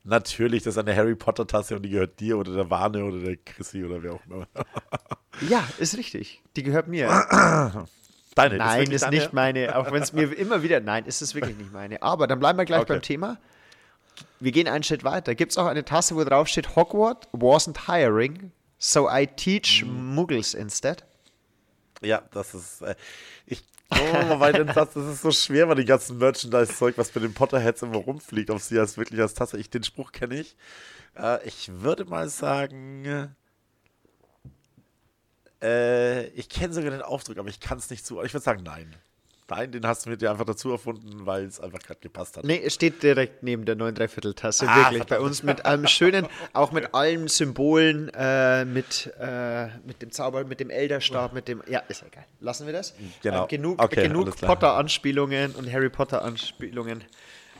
Natürlich, das ist eine Harry Potter Tasse und die gehört dir oder der Warne oder der Chrissy oder wer auch immer. [laughs] ja, ist richtig. Die gehört mir. [clears throat] Deine? Nein, ist, ist nicht meine. Auch wenn es mir immer wieder. Nein, ist es wirklich nicht meine. Aber dann bleiben wir gleich okay. beim Thema. Wir gehen einen Schritt weiter. Gibt es auch eine Tasse, wo drauf steht: Hogwarts wasn't hiring, so I teach mhm. Muggles instead? Ja, das ist. Äh, ich Oh, weil den Satz, das ist so schwer, weil die ganzen Merchandise-Zeug, was mit den Potterheads immer rumfliegt, ob sie das wirklich als Tasse. Ich, den Spruch kenne ich. Äh, ich würde mal sagen. Äh, ich kenne sogar den Aufdruck, aber ich kann es nicht zu. Ich würde sagen, nein. Nein, den hast du mir dir einfach dazu erfunden, weil es einfach gerade gepasst hat. Nee, es steht direkt neben der 9 Dreiviertel Tasse, ah, wirklich. Bei uns mit einem schönen, [laughs] auch mit allen Symbolen, äh, mit, äh, mit dem Zauber, mit dem Elderstab, mit dem. Ja, ist egal. Lassen wir das. Genau. Äh, genug okay, genug Potter-Anspielungen und Harry Potter-Anspielungen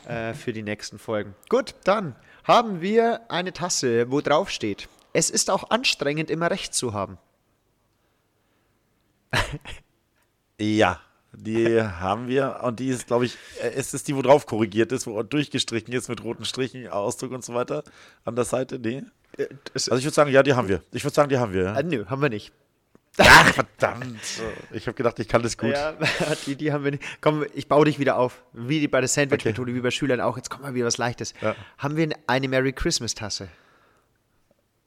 äh, für die nächsten Folgen. Gut, dann haben wir eine Tasse, wo drauf steht. Es ist auch anstrengend, immer recht zu haben. ja. Die haben wir und die ist, glaube ich, äh, es ist die, wo drauf korrigiert ist, wo durchgestrichen ist mit roten Strichen, Ausdruck und so weiter. An der Seite, nee. Äh, Also ich würde sagen, ja, die haben wir. Ich würde sagen, die haben wir. Ja. Ah, nö, haben wir nicht. Ach, verdammt. Ich habe gedacht, ich kann das gut. Ja, [laughs] die, die haben wir nicht. Komm, ich baue dich wieder auf. Wie bei der Sandwich-Methode, wie bei Schülern auch. Jetzt kommt mal wieder was Leichtes. Ja. Haben wir eine Merry Christmas-Tasse?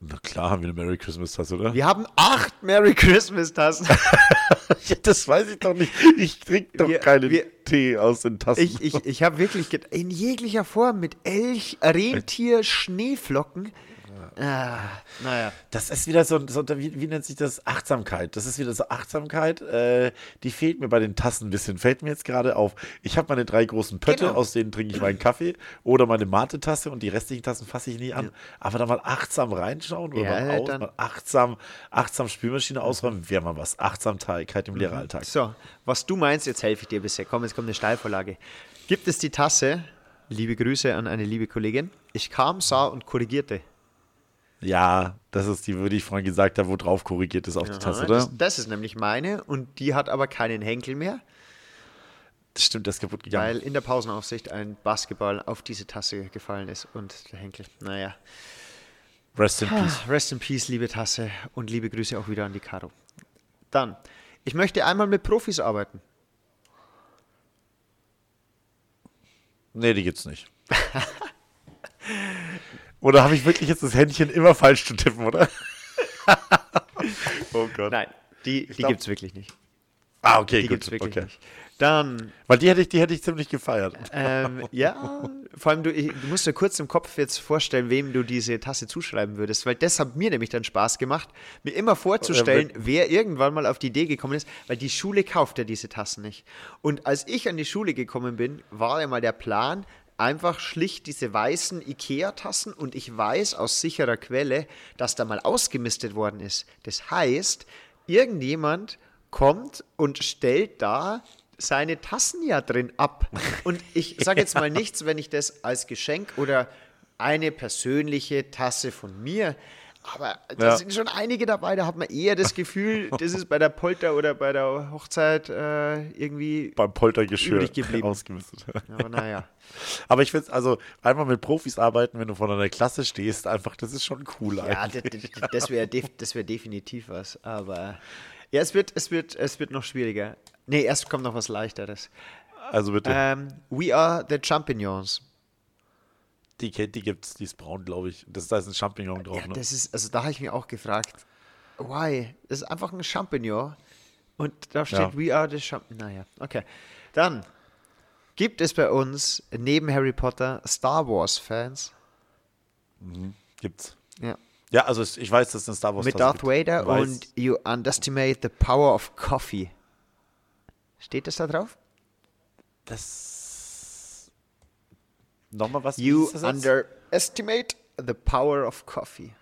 Na klar haben wir eine Merry Christmas Tasse, oder? Wir haben acht Merry Christmas-Tassen. Ja, [laughs] das weiß ich doch nicht. Ich trinke doch Wir- keinen wir- Tee aus den Tassen. Ich, ich, ich habe wirklich in jeglicher Form mit Elch, Rentier, Schneeflocken. Ah, naja. Das ist wieder so, so wie, wie nennt sich das? Achtsamkeit. Das ist wieder so Achtsamkeit. Äh, die fehlt mir bei den Tassen ein bisschen. Fällt mir jetzt gerade auf. Ich habe meine drei großen Pötte, Genau. aus denen trinke ich meinen Kaffee oder meine Mate-Tasse und die restlichen Tassen fasse ich nie an. Aber da mal achtsam reinschauen oder Ja, mal, aus, dann- mal achtsam, achtsam Spülmaschine ausräumen, wäre mal was. Achtsamkeit im Lehreralltag. So, was du meinst, jetzt helfe ich dir bisher. Komm, jetzt kommt eine Steilvorlage. Gibt es die Tasse? Liebe Grüße an eine liebe Kollegin. Ich kam, sah und korrigierte. Ja, das ist die, die ich vorhin gesagt habe, wo drauf korrigiert ist auf die Tasse, oder? das, das ist nämlich meine und die hat aber keinen Henkel mehr, Das stimmt, das ist kaputt gegangen. weil in der Pausenaufsicht ein Basketball auf diese Tasse gefallen ist und der Henkel. Naja. Rest in Peace. Rest in Peace, liebe Tasse und liebe Grüße auch wieder an die Caro. Dann, ich möchte einmal mit Profis arbeiten. Nee, die gibt's nicht. [laughs] oder habe ich wirklich jetzt das Händchen immer falsch zu tippen, oder? [laughs] oh Gott. Nein, die, die gibt es wirklich nicht. Ah, okay, Die gut. gibt es wirklich okay. nicht. Dann, Weil die hätte ich, die hätte ich ziemlich gefeiert. ähm, ja, vor allem du, ich, du musst dir kurz im Kopf jetzt vorstellen, wem du diese Tasse zuschreiben würdest, weil das hat mir nämlich dann Spaß gemacht, mir immer vorzustellen, wer irgendwann mal auf die Idee gekommen ist, weil die Schule kauft ja diese Tassen nicht. Und als ich an die Schule gekommen bin, war ja mal der Plan, einfach schlicht diese weißen Ikea-Tassen und ich weiß aus sicherer Quelle, dass da mal ausgemistet worden ist. Das heißt, irgendjemand kommt und stellt da seine Tassen ja drin ab. Und ich [laughs] sage jetzt mal nichts, wenn ich das als Geschenk oder eine persönliche Tasse von mir. Aber da Ja. sind schon einige dabei, da hat man eher das Gefühl, [laughs] das ist bei der Polter oder bei der Hochzeit äh, irgendwie. Beim Poltergeschirr Übrig geblieben. ausgemistet. Aber naja. [laughs] Aber ich finde also einmal mit Profis arbeiten, wenn du vor einer Klasse stehst, einfach, das ist schon cool Ja, eigentlich. das, das, wäre das wär definitiv was. Aber ja, es wird, es, wird, es wird noch schwieriger. Nee, erst kommt noch was Leichteres. Also bitte, Ähm, we are the Champignons. Die, die gibt's, die ist braun, glaube ich. Das, da ist ein Champignon drauf, Ja, ne? das ist, also da habe ich mich auch gefragt, why? Das ist einfach ein Champignon und da steht Ja. We are the Champignon. Naja, okay. Dann gibt es bei uns neben Harry Potter Star Wars Fans. Gibt's. Ja. Ja, also es- ich weiß, dass es eine Star Wars Mit Darth gibt. Vader und You underestimate the power of coffee. Steht das da drauf? Das. Nochmal was? You underestimate the power of coffee.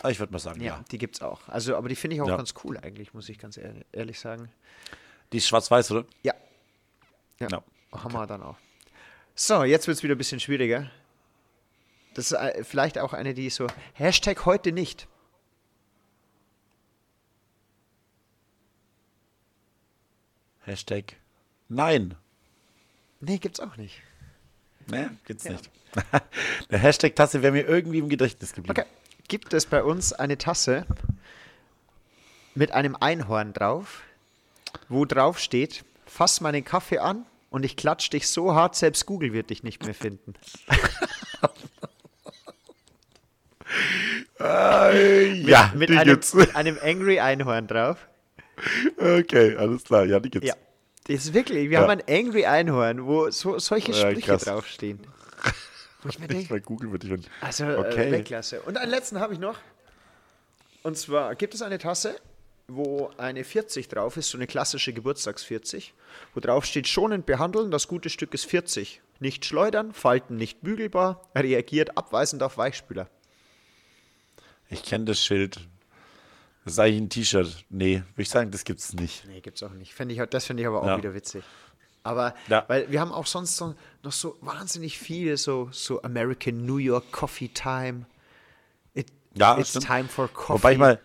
Ah, ich würde mal sagen, Ja, ja. die gibt's auch. Also, aber die finde ich auch Ja. ganz cool eigentlich, muss ich ganz ehrlich, sagen. Die ist schwarz-weiß, oder? Ja. Ja. Ja. Haben wir dann auch. So, jetzt wird es wieder ein bisschen schwieriger. Das ist äh, vielleicht auch eine, die so. Hashtag heute nicht. Hashtag Nein. Nee, gibt's auch nicht. Nee, gibt's nicht. [laughs] Der Hashtag Tasse wäre mir irgendwie im Gedächtnis geblieben. Okay. Gibt es bei uns eine Tasse mit einem Einhorn drauf, wo drauf steht, fass meinen Kaffee an und ich klatsch dich so hart, selbst Google wird dich nicht mehr finden. [laughs] ja, Mit die einem, mit einem Angry Einhorn drauf. Okay, alles klar. Ja, die gibt's. Ja. Das ist wirklich, wir Ja. haben ein Angry Einhorn, wo so, solche Ja, Sprüche krass. draufstehen. Wo [laughs] ich mir denke, bei Google würde ich. Also, Okay. äh, Weltklasse. Und einen letzten habe ich noch. Und zwar gibt es eine Tasse, wo eine 40 drauf ist, so eine klassische Geburtstags-40, wo drauf steht, schonend behandeln, das gute Stück ist 40. Nicht schleudern, Falten nicht bügelbar, reagiert abweisend auf Weichspüler. Ich kenne das Schild. Das ist eigentlich ein T-Shirt. Nee, würde ich sagen, das gibt's nicht. Nee, gibt's auch nicht. Fänd ich, das finde ich aber auch Ja. wieder witzig. Aber, Ja. weil wir haben auch sonst so, noch so wahnsinnig viele, so, so American New York Coffee Time. It, Ja, it's stimmt. time for coffee. Wobei ich mal,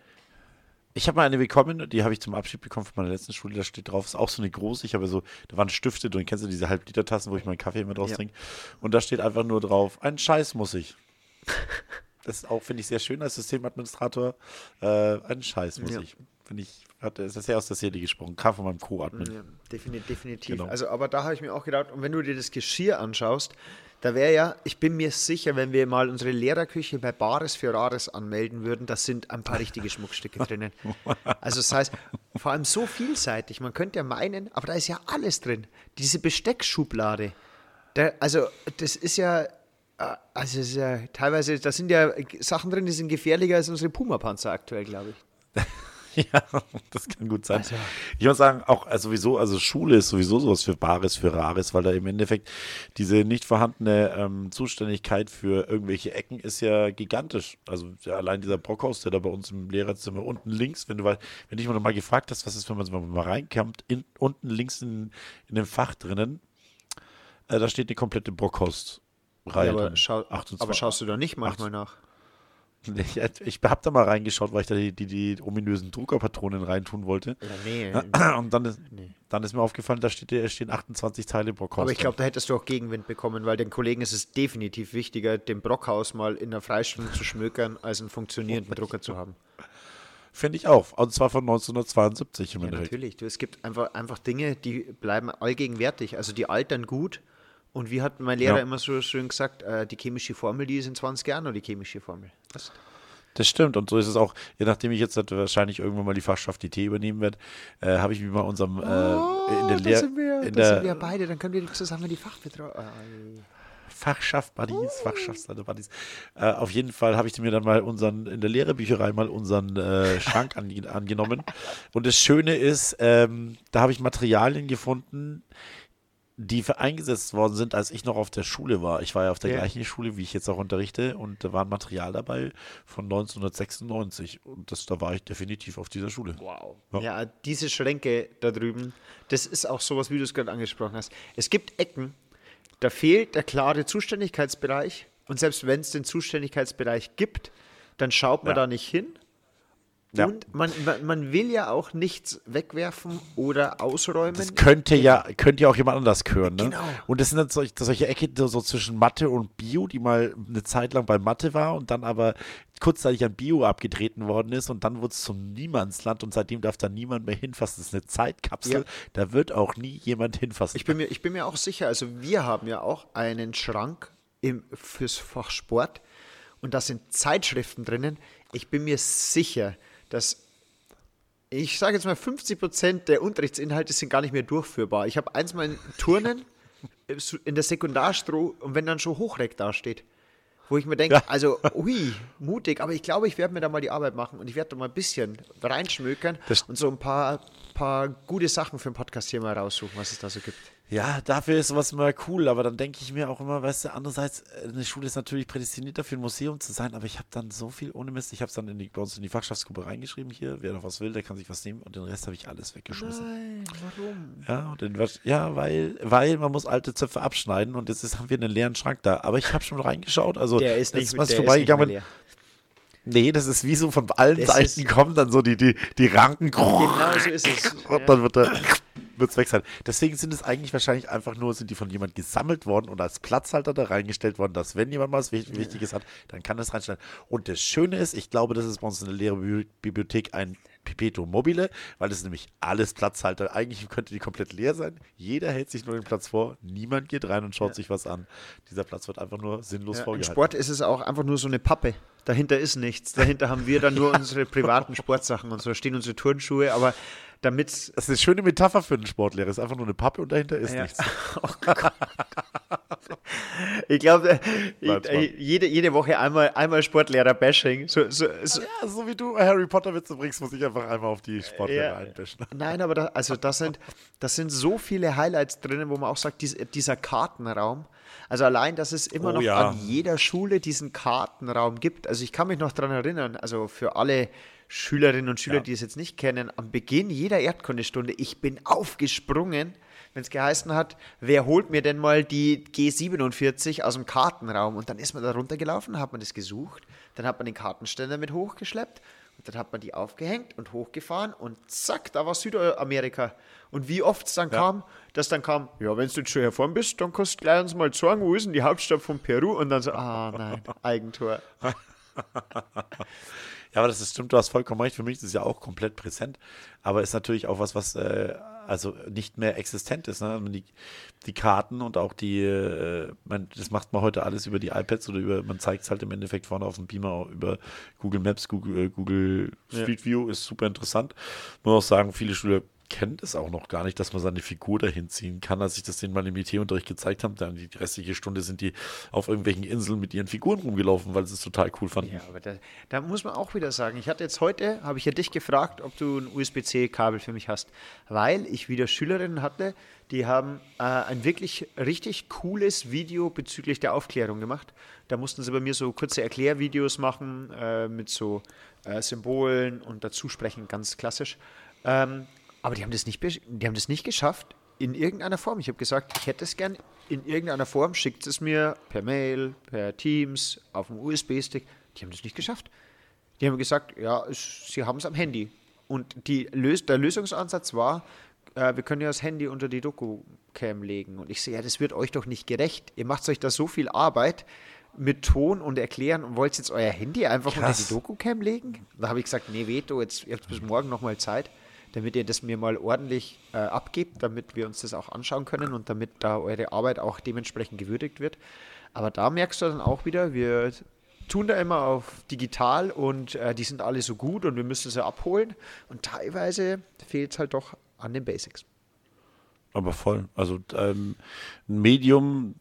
Ich habe mal eine bekommen, die habe ich zum Abschied bekommen von meiner letzten Schule, da steht drauf, ist auch so eine große, ich habe so, da waren Stifte drin, kennst du diese Halb-Liter-Tassen, wo ich meinen Kaffee immer draus Ja. trinke? Und da steht einfach nur drauf, einen Scheiß muss ich. [laughs] Das ist auch, finde ich, sehr schön als Systemadministrator. Äh, einen Scheiß muss Ja. ich. Finde ich, hat, ist das sehr aus der Seele gesprochen. Kam von meinem Co-Admin. Ja, defini definitiv. Genau. Also, aber da habe ich mir auch gedacht, und wenn du dir das Geschirr anschaust, da wäre ja, ich bin mir sicher, wenn wir mal unsere Lehrerküche bei Bares für Rares anmelden würden, da sind ein paar richtige Schmuckstücke drinnen. [laughs] Also das heißt, vor allem so vielseitig. Man könnte ja meinen, aber da ist ja alles drin. Diese Besteckschublade. Da, also das ist ja, also es ist ja teilweise, da sind ja Sachen drin, die sind gefährlicher als unsere Puma-Panzer aktuell, glaube ich. [laughs] Ja, das kann gut sein. Also- ich muss sagen, auch also sowieso, also Schule ist sowieso sowas für Bares, für Rares, weil da im Endeffekt diese nicht vorhandene ähm, Zuständigkeit für irgendwelche Ecken ist ja gigantisch. Also ja, allein dieser Brockhaus, der da bei uns im Lehrerzimmer unten links, wenn du weil, wenn dich mal noch mal gefragt hast, was ist, wenn man mal reinkommt, in, unten links in, in dem Fach drinnen, äh, da steht eine komplette Ja, aber, schau, 28 aber schaust du da nicht manchmal nach? Ich, ich habe da mal reingeschaut, weil ich da die, die, die ominösen druckerpatronen reintun wollte. Ja, nee. [clears throat] Und dann ist, dann ist mir aufgefallen, da steht, da stehen 28 Teile Brockhaus. Aber ich glaube, da hättest du auch Gegenwind bekommen, weil den Kollegen ist es definitiv wichtiger, den Brockhaus mal in der Freistunde zu schmökern, als einen funktionierenden Drucker zu haben. Finde ich auch. Und zwar von 1972 im Ja, Endeffekt. natürlich. Du, es gibt einfach, einfach Dinge, die bleiben allgegenwärtig. Also die altern gut. Und wie hat mein Lehrer Ja. immer so schön gesagt, äh, die chemische Formel, die ist in 20 Jahren noch die chemische Formel. Was? Das stimmt. Und so ist es auch, je nachdem ich jetzt halt wahrscheinlich irgendwann mal die Fachschaft IT übernehmen werde, äh, habe ich mich mal unserem äh, in der Oh, da Lehr sind wir, in da sind wir der beide, dann können wir zusammen die Fachbetreuung. Fachschaft Buddies, Fachschaftsleiter Buddies. Äh, auf jeden Fall habe ich mir dann mal unseren, in der Lehrerbücherei mal unseren äh, Schrank an, angenommen. Und das Schöne ist, ähm, da habe ich Materialien gefunden, die für eingesetzt worden sind, als ich noch auf der Schule war. Ich war ja auf der Ja. gleichen Schule, wie ich jetzt auch unterrichte, und da war ein Material dabei von 1996. Und das, da war ich definitiv auf dieser Schule. Wow. Ja. Ja, diese Schränke da drüben, das ist auch sowas, wie du es gerade angesprochen hast. Es gibt Ecken, da fehlt der klare Zuständigkeitsbereich. Und selbst wenn es den Zuständigkeitsbereich gibt, dann schaut man Ja. da nicht hin. Ja. Und man, man, will ja auch nichts wegwerfen oder ausräumen. Das könnte ja, könnte ja auch jemand anders hören, ne? Genau. Und das sind dann solche, solche Ecke so so zwischen Mathe und Bio, die mal eine Zeit lang bei Mathe war und dann aber kurzzeitig an Bio abgetreten worden ist und dann wurde es zum Niemandsland und seitdem darf da niemand mehr hinfassen. Das ist eine Zeitkapsel, Ja. da wird auch nie jemand hinfassen. Ich bin, mir, ich bin mir auch sicher, also wir haben ja auch einen Schrank im, fürs Fach Sport und da sind Zeitschriften drinnen. Ich bin mir sicher, dass ich sage jetzt mal 50 Prozent der Unterrichtsinhalte sind gar nicht mehr durchführbar. Ich habe eins mal in Turnen [laughs] in der Sekundarstroh und wenn dann schon Hochreck dasteht, wo ich mir denke, Ja. also, [laughs] ui, mutig, aber ich glaube, ich werde mir da mal die Arbeit machen und ich werde da mal ein bisschen reinschmökern Das- und so ein paar, paar gute Sachen für den Podcast hier mal raussuchen, was es da so gibt. Ja, dafür ist sowas immer cool, aber dann denke ich mir auch immer, weißt du, andererseits, äh, eine Schule ist natürlich prädestiniert dafür, ein Museum zu sein, aber ich habe dann so viel ohne Mist. Ich habe es dann in die, bei uns in die Fachschaftsgruppe reingeschrieben hier, wer noch was will, der kann sich was nehmen und den Rest habe ich alles weggeschmissen. Nein, warum? Ja, und den, ja weil, weil man muss alte Zöpfe abschneiden und jetzt ist, haben wir einen leeren Schrank da. Aber ich habe schon reingeschaut, also Der ist das nicht, was vorbeigegangen. Nee, das ist wie so von allen Das Seiten kommen dann so die, die, die Ranken. Genau so ist es. Und dann wird er wird's weg sein. Deswegen sind es eigentlich wahrscheinlich einfach nur, sind die von jemand gesammelt worden und als Platzhalter da reingestellt worden, dass wenn jemand mal was Wich- Wichtiges hat, dann kann das reinstellen. Und das Schöne ist, ich glaube, das ist bei uns in der Lehrerbibliothek ein Pipeto mobile, weil das ist nämlich alles Platzhalter. Eigentlich könnte die komplett leer sein. Jeder hält sich nur den Platz vor, niemand geht rein und schaut sich was an. Dieser Platz wird einfach nur sinnlos Ja, Im vorgehalten. Sport ist es auch einfach nur so eine Pappe. Dahinter ist nichts. Dahinter haben wir dann nur [laughs] unsere privaten Sportsachen und so. Da stehen unsere Turnschuhe, aber damit. Das ist eine schöne Metapher für einen Sportlehrer. Es ist einfach nur eine Pappe und dahinter ist Ja. nichts. [laughs] Ich glaube, Bleibt's mal. jede, jede Woche einmal, einmal Sportlehrer-Bashing. So, so, so. Ja, so wie du Harry Potter Witze bringst, muss ich einfach einmal auf die Sportlehrer Ja. einbischen. [laughs] Nein, aber da, also das sind, das sind so viele Highlights drinnen, wo man auch sagt, dies, dieser Kartenraum. Also allein, dass es immer Oh noch ja. an jeder Schule diesen Kartenraum gibt. Also ich kann mich noch daran erinnern, also für alle Schülerinnen und Schüler, Ja. die es jetzt nicht kennen, am Beginn jeder Erdkundestunde, ich bin aufgesprungen, wenn es geheißen hat, wer holt mir denn mal die G47 aus dem Kartenraum? Und dann ist man da runtergelaufen, hat man das gesucht, dann hat man den Kartenständer mit hochgeschleppt Und dann hat man die aufgehängt und hochgefahren und zack, da war Südamerika. Und wie oft es dann Ja. kam, dass dann kam, ja, wenn du jetzt schon herfahren bist, dann kannst du gleich uns mal sagen, wo ist denn die Hauptstadt von Peru? Und dann so, ah nein, Eigentor. [laughs] Ja, aber das ist, stimmt, du hast vollkommen recht. Für mich ist es ja auch komplett präsent. Aber ist natürlich auch was, was äh, also nicht mehr existent ist. Ne? Die, die Karten und auch die, äh, man, das macht man heute alles über die iPads oder über, man zeigt es halt im Endeffekt vorne auf dem Beamer über Google Maps, Google, äh, Google Street View, ist super interessant. Muss auch sagen, viele Schüler kennen das auch noch gar nicht, dass man seine Figur dahin ziehen kann. Als ich das denen mal im IT-Unterricht gezeigt habe, dann die restliche Stunde sind die auf irgendwelchen Inseln mit ihren Figuren rumgelaufen, weil sie es total cool fanden. Ja, aber da, da muss man auch wieder sagen, ich hatte jetzt heute, habe ich ja dich gefragt, ob du ein USB-C-Kabel für mich hast, weil ich wieder Schülerinnen hatte, die haben äh, ein wirklich richtig cooles Video bezüglich der Aufklärung gemacht. Da mussten sie bei mir so kurze Erklärvideos machen äh, mit so äh, Symbolen und dazu sprechen, ganz klassisch. Ähm, aber die haben, das nicht, die haben das nicht geschafft in irgendeiner Form. Ich habe gesagt, ich hätte es gern in irgendeiner Form, schickt es mir per Mail, per Teams, auf dem USB-Stick. Die haben das nicht geschafft. Die haben gesagt, ja, es, sie haben es am Handy. Und die der Lösungsansatz war, äh, wir können ja das Handy unter die Doku-Cam legen. Und ich sehe, ja, das wird euch doch nicht gerecht. Ihr macht euch da so viel Arbeit mit Ton und Erklären und wollt jetzt euer Handy einfach Krass. unter die Doku-Cam legen? Da habe ich gesagt, nee, Veto, jetzt, ihr habt bis morgen nochmal Zeit, damit ihr das mir mal ordentlich äh, abgebt, damit wir uns das auch anschauen können und damit da eure Arbeit auch dementsprechend gewürdigt wird. Aber da merkst du dann auch wieder, wir tun da immer auf digital und äh, die sind alle so gut und wir müssen sie abholen. Und teilweise fehlt es halt doch an den Basics. Aber voll. Also ähm, ein Medium,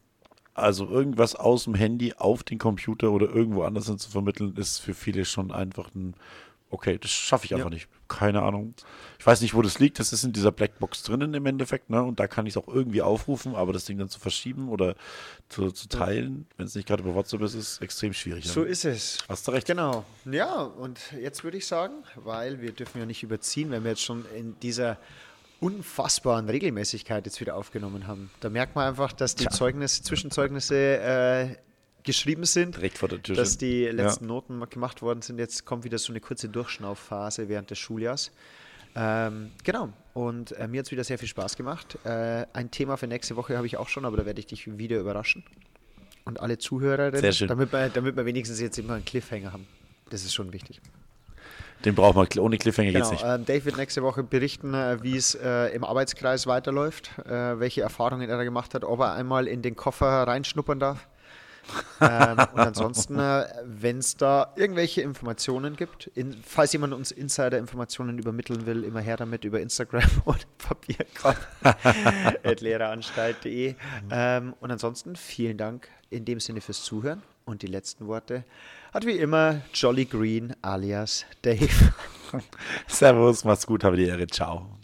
also irgendwas aus dem Handy auf den Computer oder irgendwo anders hin zu vermitteln, ist für viele schon einfach ein, okay, das schaffe ich einfach Ja. nicht. Keine Ahnung. Ich weiß nicht, wo das liegt. Das ist in dieser Blackbox drinnen im Endeffekt, ne? Und da kann ich es auch irgendwie aufrufen, aber das Ding dann zu verschieben oder zu, zu teilen, wenn es nicht gerade über WhatsApp ist, ist extrem schwierig. So ne? ist es. Hast du recht. Genau. Ja, und jetzt würde ich sagen, weil wir dürfen ja nicht überziehen, wenn wir jetzt schon in dieser unfassbaren Regelmäßigkeit jetzt wieder aufgenommen haben. Da merkt man einfach, dass die Zeugnisse, Zwischenzeugnisse äh, geschrieben sind. Direkt vor der Tür. dass die Ja. letzten Noten mal gemacht worden sind. Jetzt kommt wieder so eine kurze Durchschnaufphase während des Schuljahrs. Ähm, genau. Und äh, mir hat es wieder sehr viel Spaß gemacht. Äh, ein Thema für nächste Woche habe ich auch schon, aber da werde ich dich wieder überraschen. Und alle Zuhörerinnen, Sehr schön. Damit, wir, damit wir wenigstens jetzt immer einen Cliffhanger haben. Das ist schon wichtig. Den braucht man, ohne Cliffhanger Genau, geht's nicht. ähm, Dave wird nächste Woche berichten, äh, wie es äh, im Arbeitskreis weiterläuft, äh, welche Erfahrungen er da gemacht hat, ob er einmal in den Koffer reinschnuppern darf. Ähm, und ansonsten, äh, wenn es da irgendwelche Informationen gibt, in, falls jemand uns Insider-Informationen übermitteln will, immer her damit über Instagram [laughs] und papierkorb.lehreranstalt.de. [laughs] Ähm, und ansonsten vielen Dank in dem Sinne fürs Zuhören. Und die letzten Worte hat wie immer Jolly Green alias Dave. [laughs] Servus, mach's gut, habe die Ehre. Ciao.